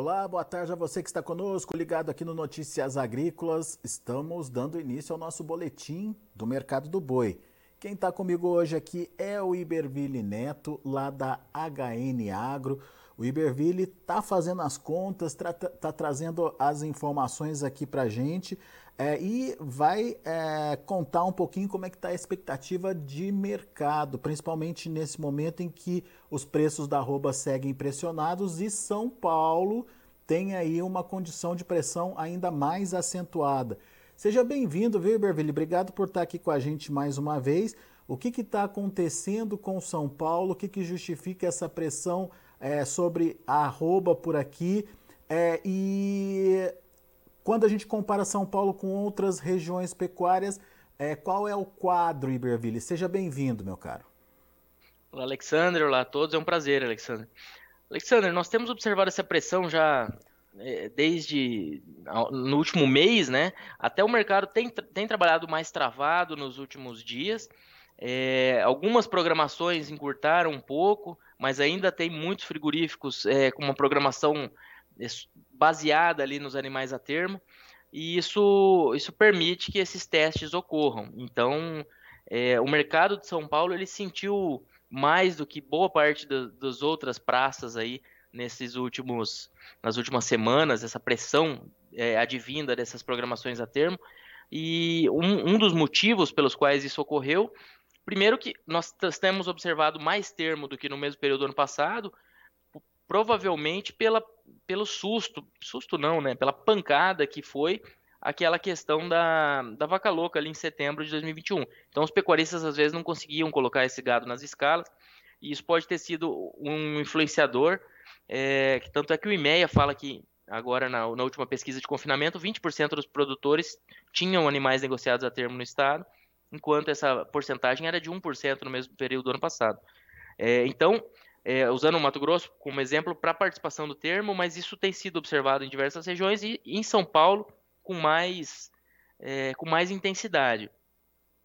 Olá, boa tarde a você que está conosco, ligado aqui no Notícias Agrícolas. Estamos dando início ao nosso boletim do mercado do boi. Quem está comigo hoje aqui é o Iberville Neto, lá da HN Agro. O Iberville está fazendo as contas, está tá trazendo as informações aqui para a gente é, e vai é, contar um pouquinho como é que está a expectativa de mercado, principalmente nesse momento em que os preços da arroba seguem pressionados e São Paulo tem aí uma condição de pressão ainda mais acentuada. Seja bem-vindo, viu, Iberville? Obrigado por estar aqui com a gente mais uma vez. O que está acontecendo com São Paulo? O que, que justifica essa pressão é, sobre a arroba por aqui. É, e quando a gente compara São Paulo com outras regiões pecuárias, é, qual é o quadro, Iberville? Seja bem-vindo, meu caro. Olá, Alexandre. Olá a todos. É um prazer, Alexandre. Alexandre, nós temos observado essa pressão já é, desde no último mês, né? Até o mercado tem, tem trabalhado mais travado nos últimos dias. É, algumas programações encurtaram um pouco, mas ainda tem muitos frigoríficos é, com uma programação é, baseada ali nos animais a termo, e isso, isso permite que esses testes ocorram. Então, é, o mercado de São Paulo ele sentiu mais do que boa parte da, das outras praças aí nesses últimos nas últimas semanas essa pressão é, advinda dessas programações a termo e um, um dos motivos pelos quais isso ocorreu Primeiro que nós temos observado mais termo do que no mesmo período do ano passado, provavelmente pela, pelo susto, susto não, né? Pela pancada que foi aquela questão da, da vaca louca ali em setembro de 2021. Então os pecuaristas às vezes não conseguiam colocar esse gado nas escalas, e isso pode ter sido um influenciador, é, que tanto é que o IMEA fala que agora na, na última pesquisa de confinamento, 20% dos produtores tinham animais negociados a termo no estado, enquanto essa porcentagem era de 1% no mesmo período do ano passado. É, então, é, usando o Mato Grosso como exemplo para a participação do termo, mas isso tem sido observado em diversas regiões e em São Paulo com mais, é, com mais intensidade.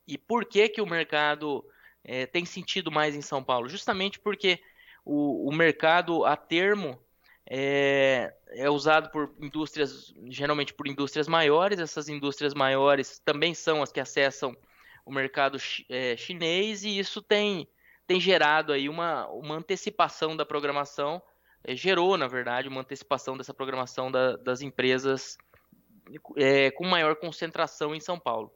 E por que, que o mercado é, tem sentido mais em São Paulo? Justamente porque o, o mercado a termo é, é, usado por indústrias, geralmente por indústrias maiores. Essas indústrias maiores também são as que acessam o mercado é, chinês e isso tem, tem gerado aí uma, uma antecipação da programação, é, gerou, na verdade, uma antecipação dessa programação da, das empresas é, com maior concentração em São Paulo.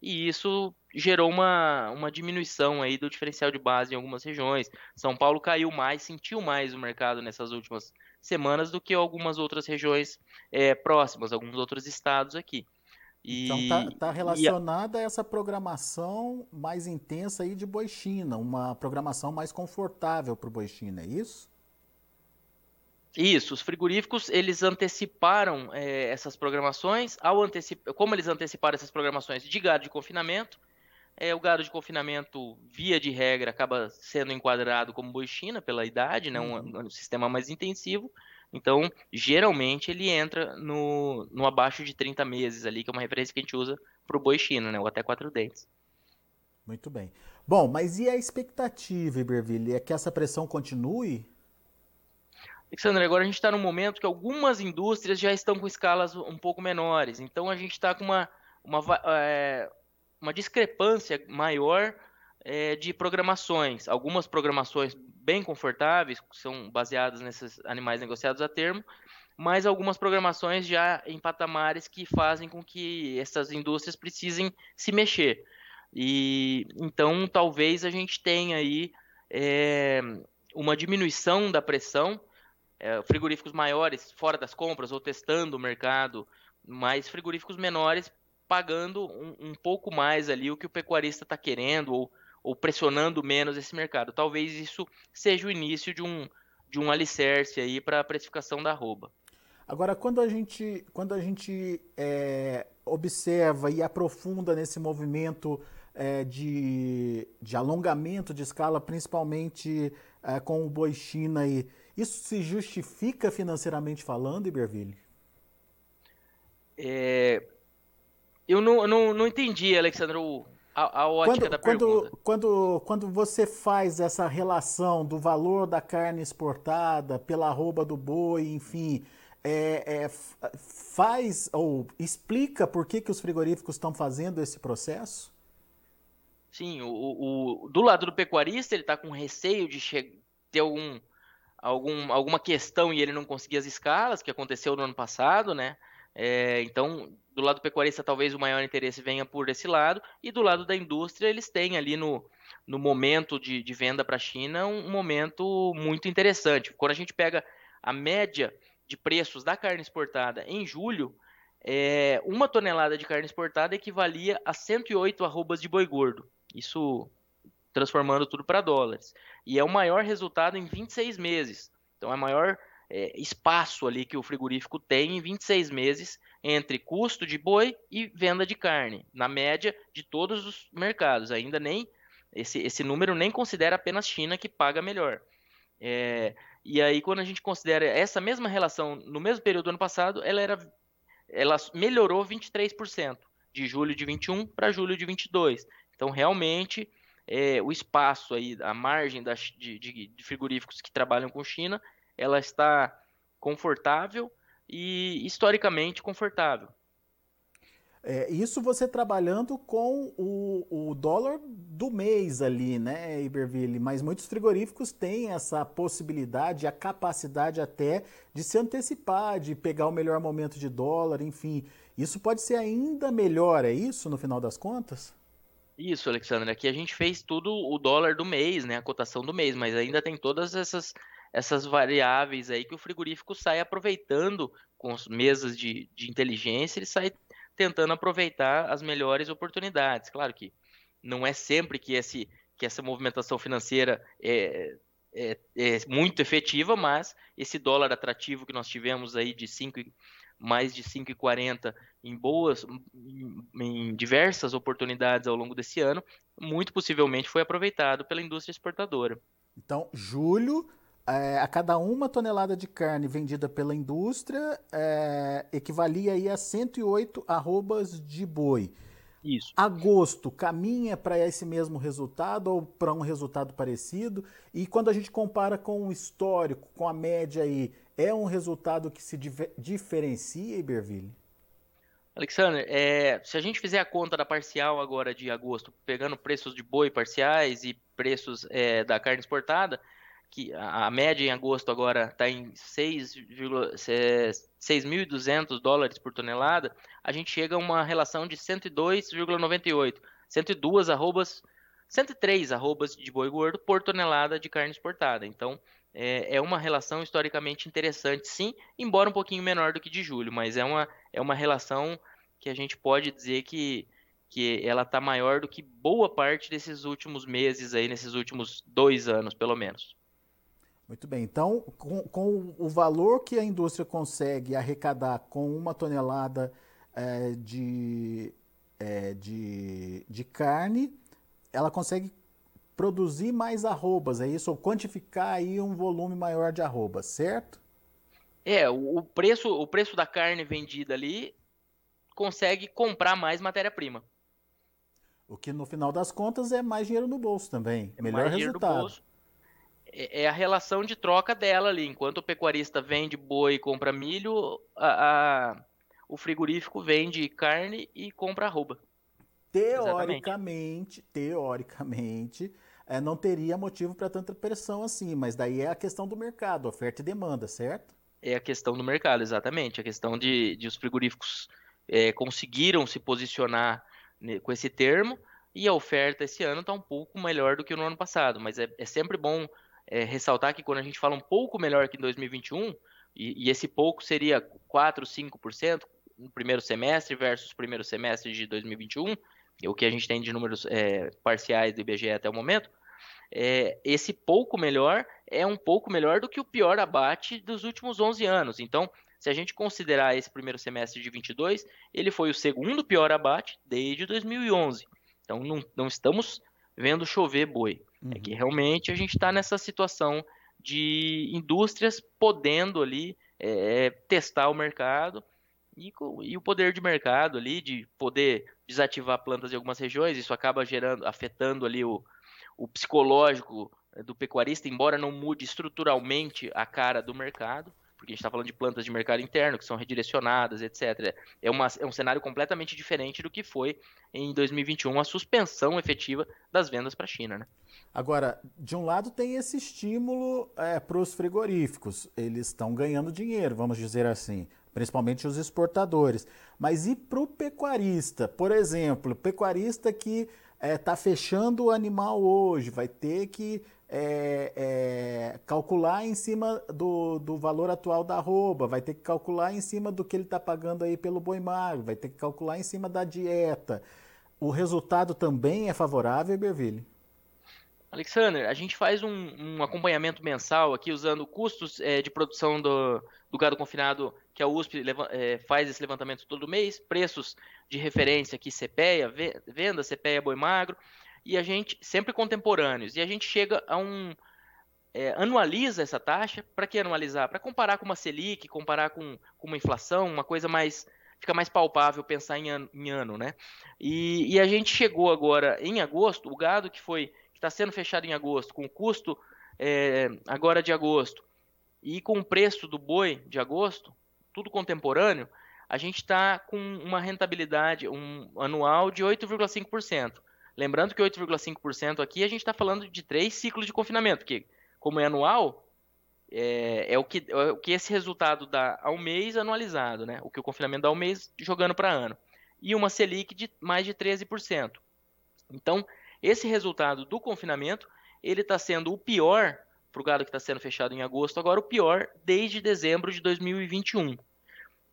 E isso gerou uma, uma diminuição aí do diferencial de base em algumas regiões. São Paulo caiu mais, sentiu mais o mercado nessas últimas semanas do que algumas outras regiões é, próximas, alguns outros estados aqui. E, então tá, tá relacionada a... a... essa programação mais intensa aí de boi China, uma programação mais confortável para o boi China, é isso? Isso, os frigoríficos eles anteciparam é, essas programações, ao antecip... como eles anteciparam essas programações de gado de confinamento, é, o gado de confinamento, via de regra, acaba sendo enquadrado como boi China pela idade, né, um, uhum. um sistema mais intensivo, então, geralmente ele entra no, no abaixo de 30 meses ali, que é uma referência que a gente usa para o boi chino, né? Ou até quatro dentes. Muito bem. Bom, mas e a expectativa, Iberville? É que essa pressão continue? Alexandre, agora a gente está num momento que algumas indústrias já estão com escalas um pouco menores. Então a gente está com uma, uma, é, uma discrepância maior é, de programações. Algumas programações bem confortáveis, são baseadas nesses animais negociados a termo, mas algumas programações já em patamares que fazem com que essas indústrias precisem se mexer. E então talvez a gente tenha aí é, uma diminuição da pressão, é, frigoríficos maiores fora das compras ou testando o mercado, mas frigoríficos menores pagando um, um, pouco mais ali o que o pecuarista está querendo ou, ou pressionando menos esse mercado. Talvez isso seja o início de um, de um alicerce aí para a precificação da arroba. Agora, quando a gente, quando a gente é, observa e aprofunda nesse movimento é, de, de alongamento de escala, principalmente é, com o boi China, aí, isso se justifica financeiramente falando, Iberville? É, eu não, não, não entendi, Alexandre, a, a ótica quando, da quando, pergunta. Quando, quando você faz essa relação do valor da carne exportada pela arroba do boi, enfim, é, é, faz ou explica por que, que os frigoríficos estão fazendo esse processo? Sim, o, o, do lado do pecuarista, ele está com receio de ter algum, algum, alguma questão e ele não conseguir as escalas, que aconteceu no ano passado, né? É, então, do lado pecuarista, talvez o maior interesse venha por esse lado, e do lado da indústria, eles têm ali no, no momento de, de venda para a China um, momento muito interessante. Quando a gente pega a média de preços da carne exportada em julho, é, uma tonelada de carne exportada equivalia a 108 arrobas de boi gordo. Isso transformando tudo para dólares. E é o maior resultado em 26 meses. Então é o maior é, espaço ali que o frigorífico tem em 26 meses entre custo de boi e venda de carne, na média de todos os mercados. Ainda nem esse, esse número nem considera apenas China que paga melhor. É, e aí quando a gente considera essa mesma relação no mesmo período do ano passado, ela era ela melhorou 23% de julho de 21 para julho de 22. Então realmente é, o espaço aí, a margem das, de, de, de frigoríficos que trabalham com China ela está confortável e historicamente confortável. É, isso você trabalhando com o, o, dólar do mês ali, né, Iberville? Mas muitos frigoríficos têm essa possibilidade, a capacidade até de se antecipar, de pegar o melhor momento de dólar, enfim. Isso pode ser ainda melhor, é isso, no final das contas? Isso, Alexandre. Aqui a gente fez tudo o dólar do mês, né, a cotação do mês, mas ainda tem todas essas essas variáveis aí que o frigorífico sai aproveitando com as mesas de, de inteligência, ele sai tentando aproveitar as melhores oportunidades. Claro que não é sempre que, esse, que essa movimentação financeira é, é, é, muito efetiva, mas esse dólar atrativo que nós tivemos aí de 5, mais de 5,40 em boas, em diversas oportunidades ao longo desse ano, muito possivelmente foi aproveitado pela indústria exportadora. Então, julho é, a cada uma tonelada de carne vendida pela indústria é, equivalia aí a 108 arrobas de boi. Isso. Agosto caminha para esse mesmo resultado ou para um resultado parecido? E quando a gente compara com o histórico, com a média aí, é um resultado que se diferencia, Iberville? Alexander, é, se a gente fizer a conta da parcial agora de agosto, pegando preços de boi parciais e preços é, da carne exportada, que a, média em agosto agora está em 6.200 dólares por tonelada, a gente chega a uma relação de 102,98, 102 arrobas, 103 arrobas de boi gordo por tonelada de carne exportada. Então, é, é uma relação historicamente interessante, sim, embora um pouquinho menor do que de julho, mas é uma, é uma relação que a gente pode dizer que, que ela está maior do que boa parte desses últimos meses aí, nesses últimos dois anos, pelo menos. Muito bem. Então, com, com, o valor que a indústria consegue arrecadar com uma tonelada é, de, é, de, de carne, ela consegue produzir mais arrobas, é isso? Ou quantificar aí um volume maior de arrobas, certo? É, o preço, o preço da carne vendida ali consegue comprar mais matéria-prima. O que no final das contas é mais dinheiro no bolso também. É Melhor resultado. É, é a relação de troca dela ali. Enquanto o pecuarista vende boi e compra milho, a, a o frigorífico vende carne e compra arroba. Teoricamente, Exatamente. teoricamente, é, não teria motivo para tanta pressão assim, mas daí é a questão do mercado, oferta e demanda, certo? É a questão do mercado, exatamente. A questão de, de os frigoríficos é, conseguiram se posicionar né, com esse termo e a oferta esse ano está um pouco melhor do que no ano passado, mas é, é sempre bom é, ressaltar que quando a gente fala um pouco melhor que em 2021, e, e esse pouco seria 4, 5%, no primeiro semestre versus primeiro semestre de 2021, o que a gente tem de números é, parciais do IBGE até o momento, é, esse pouco melhor é um pouco melhor do que o pior abate dos últimos 11 anos. Então, se a gente considerar esse primeiro semestre de 22, ele foi o segundo pior abate desde 2011. Então, não, não estamos vendo chover boi. Uhum. É que uhum. realmente a gente está nessa situação de indústrias podendo ali é, testar o mercado e, e, o poder de mercado ali de poder desativar plantas em algumas regiões, isso acaba gerando, afetando ali o, o psicológico eh, do pecuarista, embora não mude estruturalmente a cara do mercado, porque a gente está falando de plantas de mercado interno que são redirecionadas, etc. É, uma, é um cenário completamente diferente do que foi em 2021 a suspensão efetiva das vendas para a China. Né? Agora, de um lado tem esse estímulo é, para os frigoríficos, eles estão ganhando dinheiro, vamos dizer assim, principalmente os exportadores. Mas e para o pecuarista? Por exemplo, pecuarista que é, tá fechando o animal hoje, vai ter que é, é, calcular em cima do, do valor atual da arroba, vai ter que calcular em cima do que ele está pagando aí pelo boi magro, vai ter que calcular em cima da dieta. O resultado também é favorável, Berville? Alexander, a gente faz um, um acompanhamento mensal aqui usando custos é, de produção do, do, gado confinado que a USP leva, é, faz esse levantamento todo mês, preços de referência aqui CPEA, venda CPEA boi magro, e a gente sempre contemporâneos, e a gente chega a um é, anualiza essa taxa, para que anualizar? Para comparar com uma Selic, comparar com, com, uma inflação, uma coisa mais fica mais palpável pensar em ano, em ano né? E, e a gente chegou agora em agosto, o gado que foi está sendo fechado em agosto, com o custo é, agora de agosto e com o preço do boi de agosto, tudo contemporâneo, a gente está com uma rentabilidade um, anual de 8,5%. Lembrando que 8,5% aqui a gente está falando de três ciclos de confinamento, que como é anual, é, é, o, que, é o que esse resultado dá ao mês anualizado, né? o que o confinamento dá ao mês jogando para ano. E uma Selic de mais de 13%. Então, esse resultado do confinamento, ele está sendo o pior para o gado que está sendo fechado em agosto, agora o pior desde dezembro de 2021.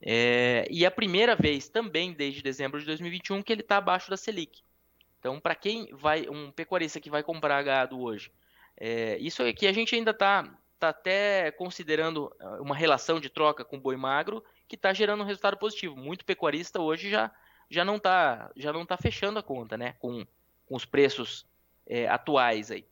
É, e é a primeira vez também desde dezembro de 2021 que ele está abaixo da Selic. Então, para quem vai, um pecuarista que vai comprar gado hoje, é, isso aqui a gente ainda está tá até considerando ah, uma relação de troca com boi magro que está gerando um resultado positivo. Muito pecuarista hoje já, já não está já não tá fechando a conta, né? Com com os preços é, atuais aí.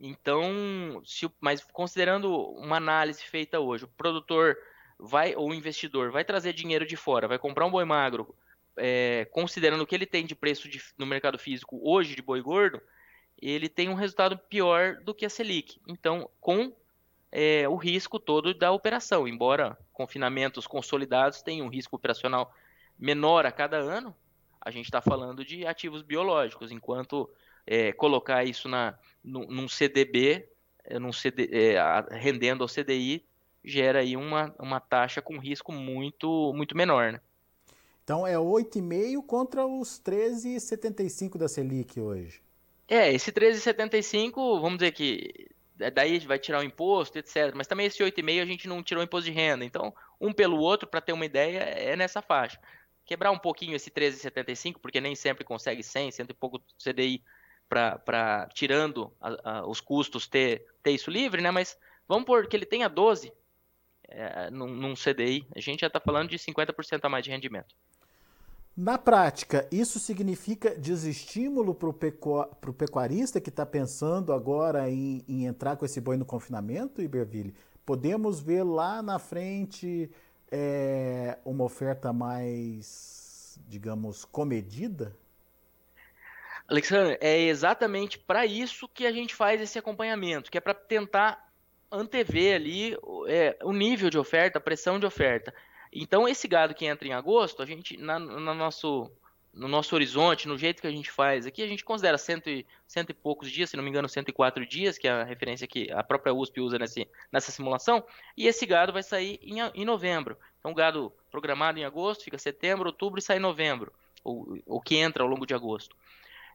Então, se, mas considerando uma análise feita hoje, o produtor vai ou o investidor vai trazer dinheiro de fora, vai comprar um boi magro, é, considerando o que ele tem de preço de, no mercado físico hoje de boi gordo, ele tem um resultado pior do que a Selic. Então, com é, o risco todo da operação, embora confinamentos consolidados tenham um risco operacional menor a cada ano, a gente está falando de ativos biológicos, enquanto é, colocar isso na, num, num CDB, é, num CD, é, rendendo ao CDI, gera aí uma, uma taxa com risco muito, muito menor. Né? Então é 8,5 contra os 13,75 da Selic hoje. É, esse 13,75, vamos dizer que é, daí vai tirar o imposto, etc. Mas também esse 8,5 a gente não tirou o imposto de renda. Então, um pelo outro, para ter uma ideia, é nessa faixa quebrar um pouquinho esse 13,75, porque nem sempre consegue 100, cento e pouco CDI para tirando a, a, os custos ter, ter isso livre, né? Mas vamos por que ele tenha 12 é, num, num CDI, a gente já está falando de 50% a mais de rendimento. Na prática, isso significa desestímulo para o pecu pecuarista que está pensando agora em, em, entrar com esse boi no confinamento, Iberville? Podemos ver lá na frente é uma oferta mais, digamos, comedida? Alexandre, é exatamente para isso que a gente faz esse acompanhamento, que é para tentar antever ali é, o nível de oferta, a pressão de oferta. Então, esse gado que entra em agosto, a gente, na, no, nosso, no nosso horizonte, no jeito que a gente faz aqui, a gente considera cento e, cento e poucos dias, se não me engano, 104 dias, que é a referência que a própria USP usa nesse, nessa simulação, e esse gado vai sair em, em novembro. Então, gado programado em agosto fica setembro, outubro e sai em novembro, o que entra ao longo de agosto.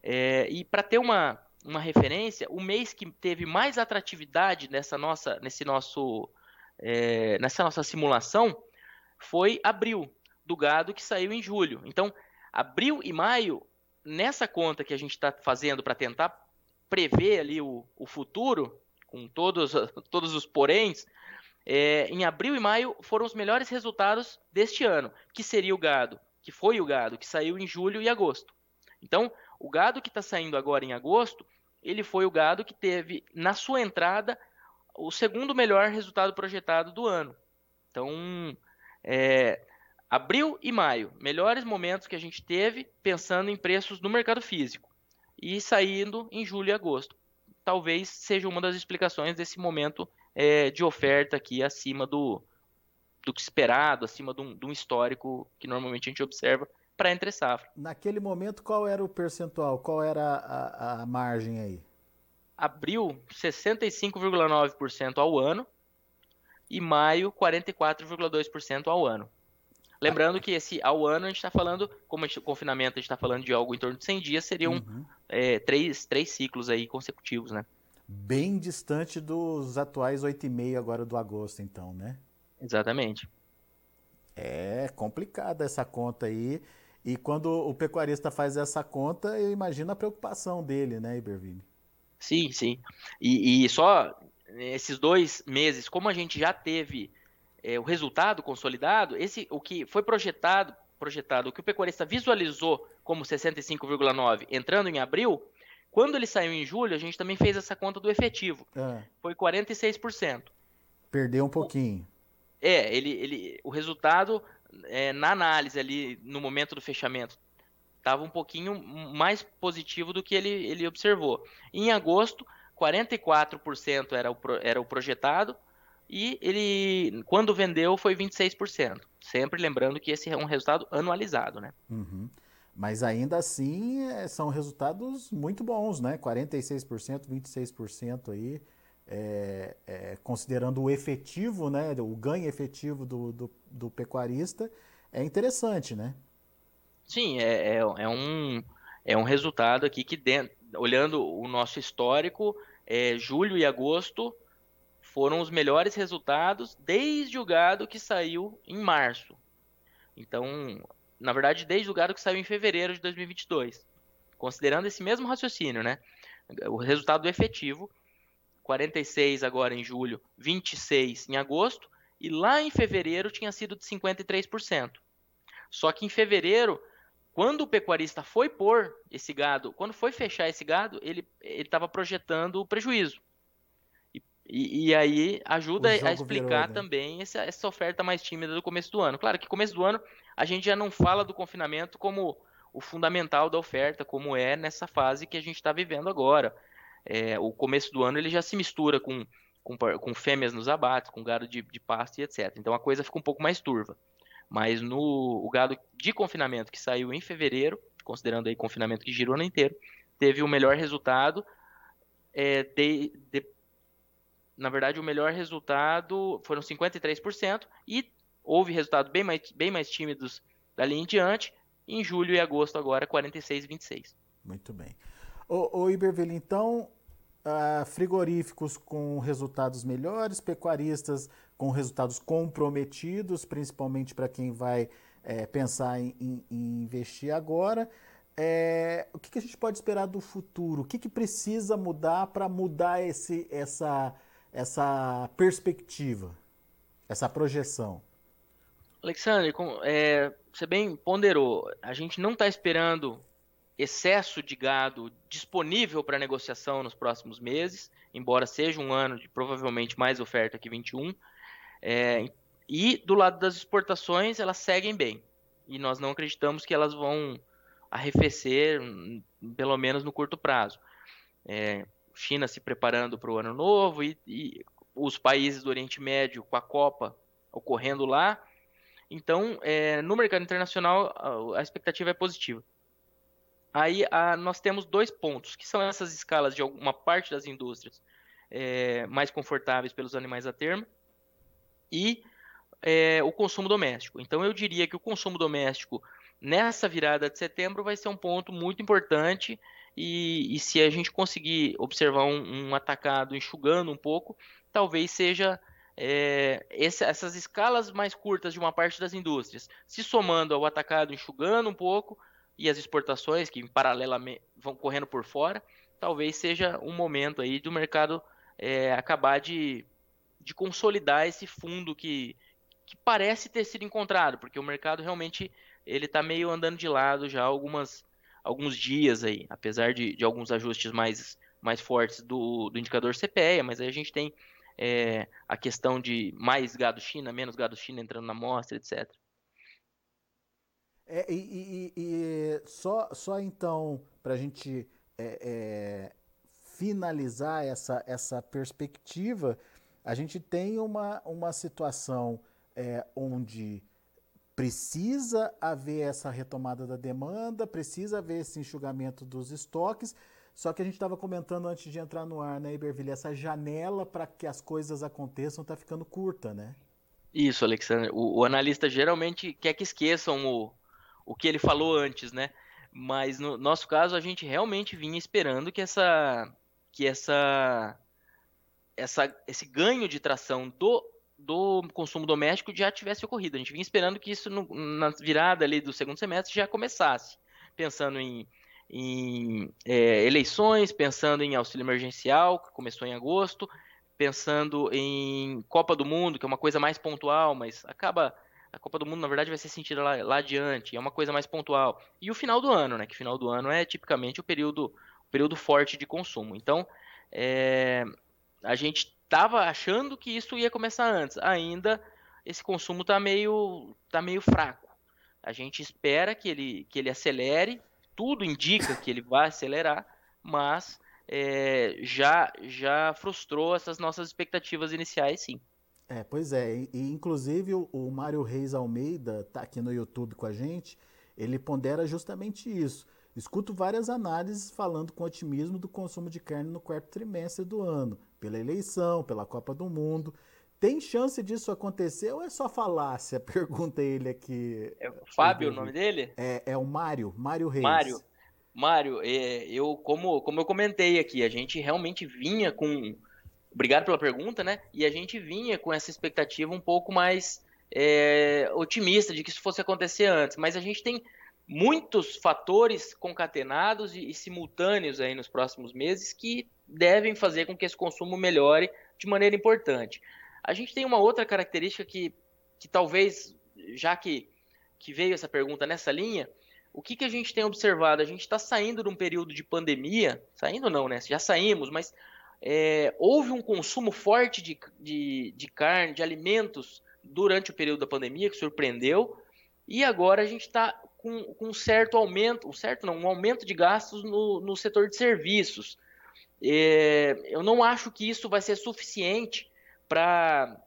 É, e para ter uma, uma referência, o mês que teve mais atratividade nessa nossa, nesse nosso, é, nessa nossa simulação foi abril. do gado que saiu em julho. Então, abril e maio, nessa conta que a gente está fazendo para tentar prever ali o, o futuro, com todos, todos os poréns, é, em abril e maio foram os melhores resultados deste ano, que seria o gado, que foi o gado que saiu em julho e agosto. Então, o gado que está saindo agora em agosto, ele foi o gado que teve na sua entrada o segundo melhor resultado projetado do ano. Então, é, abril e maio, melhores momentos que a gente teve pensando em preços no mercado físico e saindo em julho e agosto. Talvez seja uma das explicações desse momento é, de oferta aqui acima do, do que esperado, acima de um, de um histórico que normalmente a gente observa para entre safra. Naquele momento, qual era o percentual? Qual era a, a margem aí? Abril, 65,9% ao ano e maio, 44,2% ao ano. Lembrando que esse ao ano a gente está falando, como o confinamento a gente está falando de algo em torno de 100 dias, seriam uhum. é, três, três ciclos aí consecutivos, né? Bem distante dos atuais 8,5 agora do agosto, então, né? Exatamente. É complicada essa conta aí. E quando o pecuarista faz essa conta, eu imagino a preocupação dele, né, Iberville? Sim, sim. E, e só esses dois meses, como a gente já teve é, o resultado consolidado, esse o que foi projetado, projetado, o que o pecuarista visualizou como 65,9 entrando em abril, quando ele saiu em julho, a gente também fez essa conta do efetivo. É. Foi 46%. Perdeu um pouquinho. É, ele, ele, o resultado é, na análise ali no momento do fechamento estava um pouquinho mais positivo do que ele, ele observou. Em agosto, 44% era o, era o projetado e ele, quando vendeu, foi 26%. Sempre lembrando que esse é um resultado anualizado, né? Uhum. Mas ainda assim é, são resultados muito bons, né? 46%, 26% aí, é, é, considerando o efetivo, né? O ganho efetivo do, do, do pecuarista, é interessante, né? Sim, é, é, é, um, é um resultado aqui que, dentro, olhando o nosso histórico, é, julho e agosto foram os melhores resultados desde o gado que saiu em março. Então, na verdade, desde o gado que saiu em fevereiro de 2022. Considerando esse mesmo raciocínio, né? O resultado efetivo, 46 agora em julho, 26 em agosto, e lá em fevereiro tinha sido de 53%. Só que em fevereiro, quando o pecuarista foi pôr esse gado, quando foi fechar esse gado, ele estava projetando o prejuízo. E, e aí ajuda a explicar virou, né? também essa, essa oferta mais tímida do começo do ano. Claro que começo do ano a gente já não fala do confinamento como o fundamental da oferta, como é nessa fase que a gente está vivendo agora. É, o começo do ano ele já se mistura com, com, com fêmeas nos abates, com gado de, de pasto e etc. Então a coisa fica um pouco mais turva. Mas no o gado de confinamento que saiu em fevereiro, considerando aí confinamento que girou no inteiro, teve o melhor resultado é, de, de, na verdade, o melhor resultado foram 53% e houve resultados bem mais, bem mais tímidos dali em diante. Em julho e agosto, agora, 46 e 26. Muito bem. Ô, ô Iberville, então, uh, frigoríficos com resultados melhores, pecuaristas com resultados comprometidos, principalmente para quem vai é, pensar em, em, em, investir agora. É, o que, que, a gente pode esperar do futuro? O que, que precisa mudar para mudar esse, essa, essa perspectiva, essa projeção? Alexandre, é, você bem ponderou, a gente não está esperando excesso de gado disponível para negociação nos próximos meses, embora seja um ano de provavelmente mais oferta que 21. É, e do lado das exportações, elas seguem bem. E nós não acreditamos que elas vão arrefecer, pelo menos no curto prazo. É, China se preparando para o ano novo e, e, os países do Oriente Médio com a Copa ocorrendo lá. Então, é, no mercado internacional, a, a, expectativa é positiva. Aí a, nós temos dois pontos, que são essas escalas de alguma parte das indústrias é, mais confortáveis pelos animais a termo e é, o consumo doméstico. Então, eu diria que o consumo doméstico nessa virada de setembro vai ser um ponto muito importante e, e se a gente conseguir observar um, um, atacado enxugando um pouco, talvez seja é, essas escalas mais curtas de uma parte das indústrias, se somando ao atacado enxugando um pouco e as exportações que paralelamente vão correndo por fora, talvez seja um momento aí do mercado é, acabar de, de consolidar esse fundo que, que parece ter sido encontrado, porque o mercado realmente ele está meio andando de lado já algumas alguns dias aí, apesar de, de alguns ajustes mais, mais fortes do, do indicador CPEA, mas aí a gente tem é, a questão de mais gado China, menos gado China entrando na amostra, etc. É, e, e, e, só, só então, para a gente é, é, finalizar essa, essa perspectiva, a gente tem uma, uma situação é, onde precisa haver essa retomada da demanda, precisa haver esse enxugamento dos estoques, só que a gente estava comentando antes de entrar no ar, né, Iberville, essa janela para que as coisas aconteçam está ficando curta, né? Isso, Alexandre. O, o, analista geralmente quer que esqueçam o, o que ele falou antes, né? Mas no nosso caso, a gente realmente vinha esperando que essa que essa, essa esse ganho de tração do, do consumo doméstico já tivesse ocorrido. A gente vinha esperando que isso no, na virada ali do segundo semestre já começasse, pensando em em é, eleições, pensando em auxílio emergencial, que começou em agosto, pensando em Copa do Mundo, que é uma coisa mais pontual, mas acaba. A Copa do Mundo, na verdade, vai ser sentida lá, lá adiante, é uma coisa mais pontual. E o final do ano, né? Que final do ano é tipicamente o período, o período forte de consumo. Então, é, a gente estava achando que isso ia começar antes. Ainda esse consumo está meio, tá meio fraco. A gente espera que ele, que ele acelere, tudo indica que ele vai acelerar, mas é, já, já frustrou essas nossas expectativas iniciais, sim. É, pois é, e, inclusive o, o Mário Reis Almeida está aqui no YouTube com a gente, ele pondera justamente isso. Escuto várias análises falando com otimismo do consumo de carne no quarto trimestre do ano, pela eleição, pela Copa do Mundo. Tem chance disso acontecer ou é só falácia? Pergunta ele aqui. É o Fábio o nome dele? É, é o Mário, Mário Reis. Mário. Mário, é, eu como, como eu comentei aqui, a gente realmente vinha com. Obrigado pela pergunta, né? E a gente vinha com essa expectativa um pouco mais é, otimista de que isso fosse acontecer antes. Mas a gente tem muitos fatores concatenados e, e simultâneos aí nos próximos meses que devem fazer com que esse consumo melhore de maneira importante. A gente tem uma outra característica que, que talvez, já que, que veio essa pergunta nessa linha, o que, que a gente tem observado? A gente está saindo de um período de pandemia, saindo não, né? Já saímos, mas é, houve um consumo forte de, de, de carne, de alimentos durante o período da pandemia, que surpreendeu, e agora a gente está com, com, um certo aumento, um certo não, um aumento de gastos no, no setor de serviços. É, eu não acho que isso vai ser suficiente para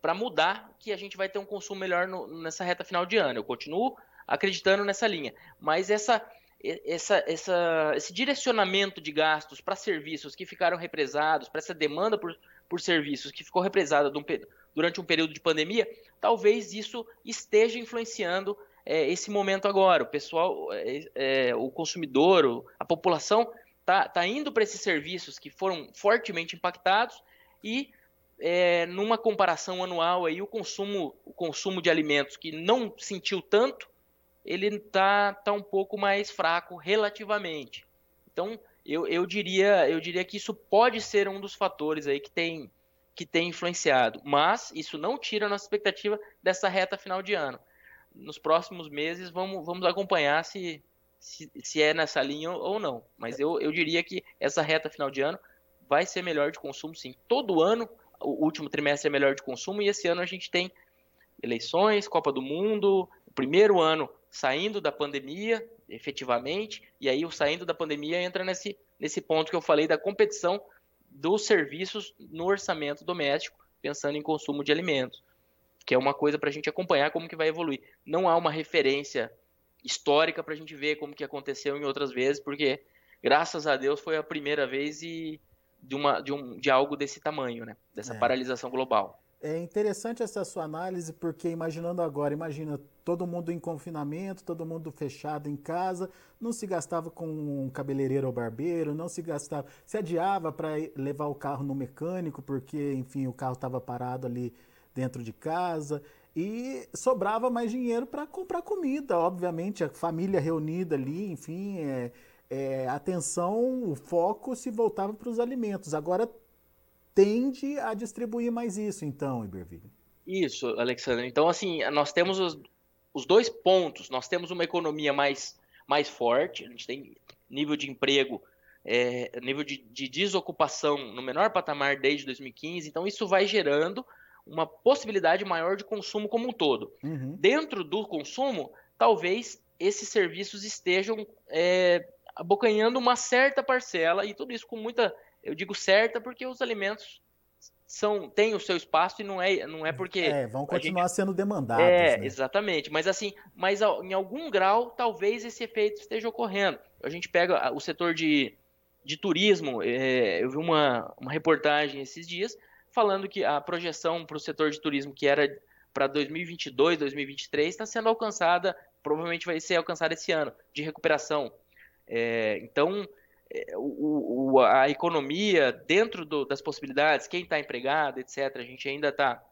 para mudar que a gente vai ter um consumo melhor no, nessa reta final de ano. Eu continuo acreditando nessa linha, mas essa essa, essa, esse direcionamento de gastos para serviços que ficaram represados, para essa demanda por, por serviços que ficou represada durante um período de pandemia, talvez isso esteja influenciando é, esse momento agora. O pessoal, é, é, o consumidor, a população está tá indo para esses serviços que foram fortemente impactados e é, numa comparação anual aí o consumo, o consumo de alimentos que não sentiu tanto, ele está tá um pouco mais fraco relativamente. Então, eu, eu, diria, eu diria que isso pode ser um dos fatores aí que tem, que tem influenciado. Mas isso não tira a nossa expectativa dessa reta final de ano. Nos próximos meses vamos, vamos acompanhar se, se, se é nessa linha ou não. Mas eu, eu diria que essa reta final de ano vai ser melhor de consumo sim. Todo ano o último trimestre é melhor de consumo e esse ano a gente tem eleições, Copa do Mundo, primeiro ano saindo da pandemia, efetivamente, e aí o saindo da pandemia entra nesse, nesse ponto que eu falei da competição dos serviços no orçamento doméstico, pensando em consumo de alimentos, que é uma coisa para a gente acompanhar como que vai evoluir. Não há uma referência histórica para a gente ver como que aconteceu em outras vezes, porque graças a Deus foi a primeira vez e de, uma, de, um, de algo desse tamanho, né? Dessa é. paralisação global. É interessante essa sua análise, porque imaginando agora, imagina todo mundo em confinamento, todo mundo fechado em casa, não se gastava com um cabeleireiro ou barbeiro, não se gastava, se adiava para levar o carro no mecânico, porque, enfim, o carro estava parado ali dentro de casa e sobrava mais dinheiro para comprar comida, obviamente, a família reunida ali, enfim, é, é, atenção, o foco se voltava para os alimentos. Agora tende a distribuir mais isso, então, Iberville. Isso, Alexandre. Então, assim, nós temos os, os dois pontos. Nós temos uma economia mais, mais forte, a gente tem nível de emprego, é, nível de, de desocupação no menor patamar desde 2015, então isso vai gerando uma possibilidade maior de consumo como um todo. Uhum. Dentro do consumo, talvez esses serviços estejam é, abocanhando uma certa parcela, e tudo isso com muita eu digo certa porque os alimentos são têm o seu espaço e não é não é porque é, vão continuar gente... sendo demandados. É, né? exatamente. Mas assim, mas em algum grau talvez esse efeito esteja ocorrendo. A gente pega o setor de, de turismo. É, eu vi uma, uma reportagem esses dias falando que a projeção para o setor de turismo que era para 2022, 2023 está sendo alcançada, provavelmente vai ser alcançada esse ano de recuperação. É, então é, o, o, a economia dentro do, das possibilidades, quem está empregado, etc. A gente ainda está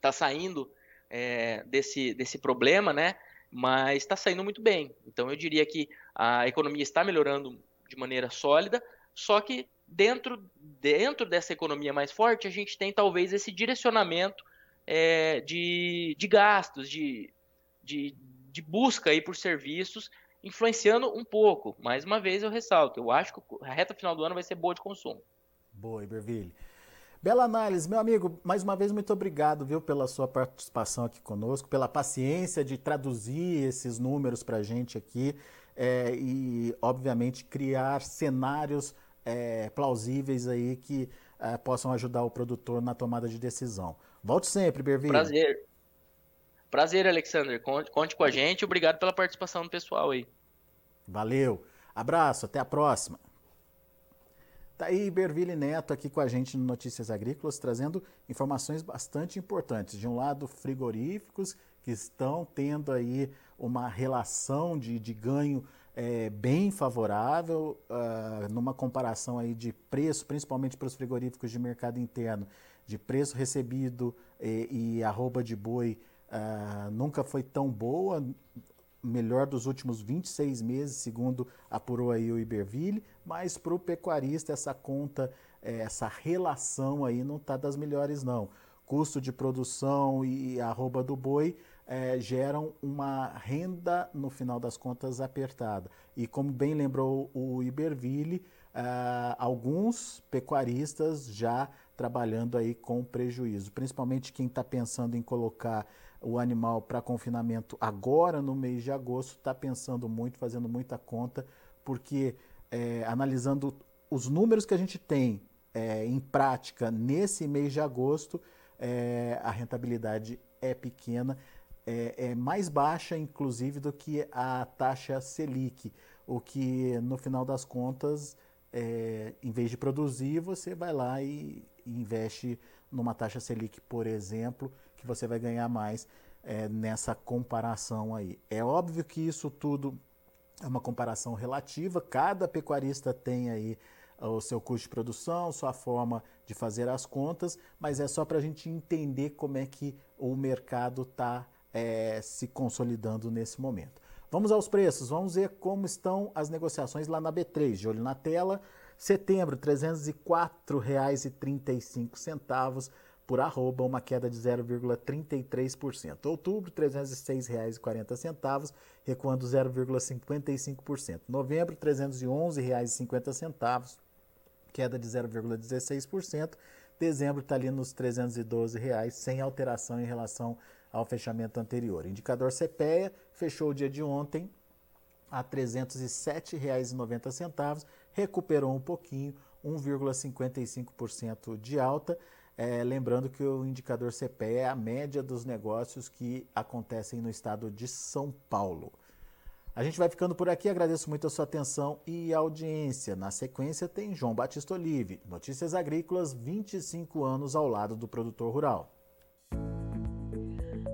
tá saindo é, desse, desse problema, né? Mas está saindo muito bem. Então eu diria que a economia está melhorando de maneira sólida, só que dentro, dentro dessa economia mais forte, a gente tem talvez esse direcionamento é, de, de gastos, de, de, de busca aí por serviços influenciando um pouco. Mais uma vez eu ressalto, eu acho que a reta final do ano vai ser boa de consumo. Boa, Iberville. Bela análise, meu amigo. Mais uma vez, muito obrigado, viu, pela sua participação aqui conosco, pela paciência de traduzir esses números para a gente aqui é, e, obviamente, criar cenários é, plausíveis aí que é, possam ajudar o produtor na tomada de decisão. Volte sempre, Berville. Prazer. Prazer, Alexander. Conte, conte com a gente. Obrigado pela participação do pessoal aí. Valeu. Abraço, até a próxima. Tá aí Berville Neto aqui com a gente no Notícias Agrícolas, trazendo informações bastante importantes. De um lado, frigoríficos que estão tendo aí uma relação de, de ganho é, bem favorável, uh, numa comparação aí de preço, principalmente para os frigoríficos de mercado interno, de preço recebido e, e arroba de boi uh, nunca foi tão boa, melhor dos últimos 26 meses, segundo apurou aí o Iberville, mas para o pecuarista essa conta, é, essa relação aí não está das melhores não. Custo de produção e arroba do boi é, geram uma renda, no final das contas, apertada. E como bem lembrou o Iberville, Uh, alguns pecuaristas já trabalhando aí com prejuízo, principalmente quem está pensando em colocar o animal para confinamento agora no mês de agosto está pensando muito, fazendo muita conta, porque é, analisando os números que a gente tem é, em prática nesse mês de agosto, é, a rentabilidade é pequena, é, é, mais baixa, inclusive, do que a taxa Selic, o que no final das contas, é, em vez de produzir, você vai lá e investe numa taxa Selic, por exemplo, que você vai ganhar mais é, nessa comparação aí. É óbvio que isso tudo é uma comparação relativa, cada pecuarista tem aí o seu custo de produção, sua forma de fazer as contas, mas é só para a gente entender como é que o mercado está é, se consolidando nesse momento. Vamos aos preços, vamos ver como estão as negociações lá na B3. De olho na tela, setembro, R$ 304,35 por arroba, uma queda de 0,33%. Outubro, R$ 306,40, recuando 0,55%. Novembro, R$ 311,50, queda de 0,16%. Dezembro está ali nos 312 reais, sem alteração em relação ao fechamento anterior. Indicador CPEA fechou o dia de ontem a R$ 307,90, recuperou um pouquinho, 1,55% de alta. É, lembrando que o indicador CPE é a média dos negócios que acontecem no estado de São Paulo. A gente vai ficando por aqui, agradeço muito a sua atenção e audiência. Na sequência tem João Batista Olive, Notícias Agrícolas, 25 anos ao lado do produtor rural.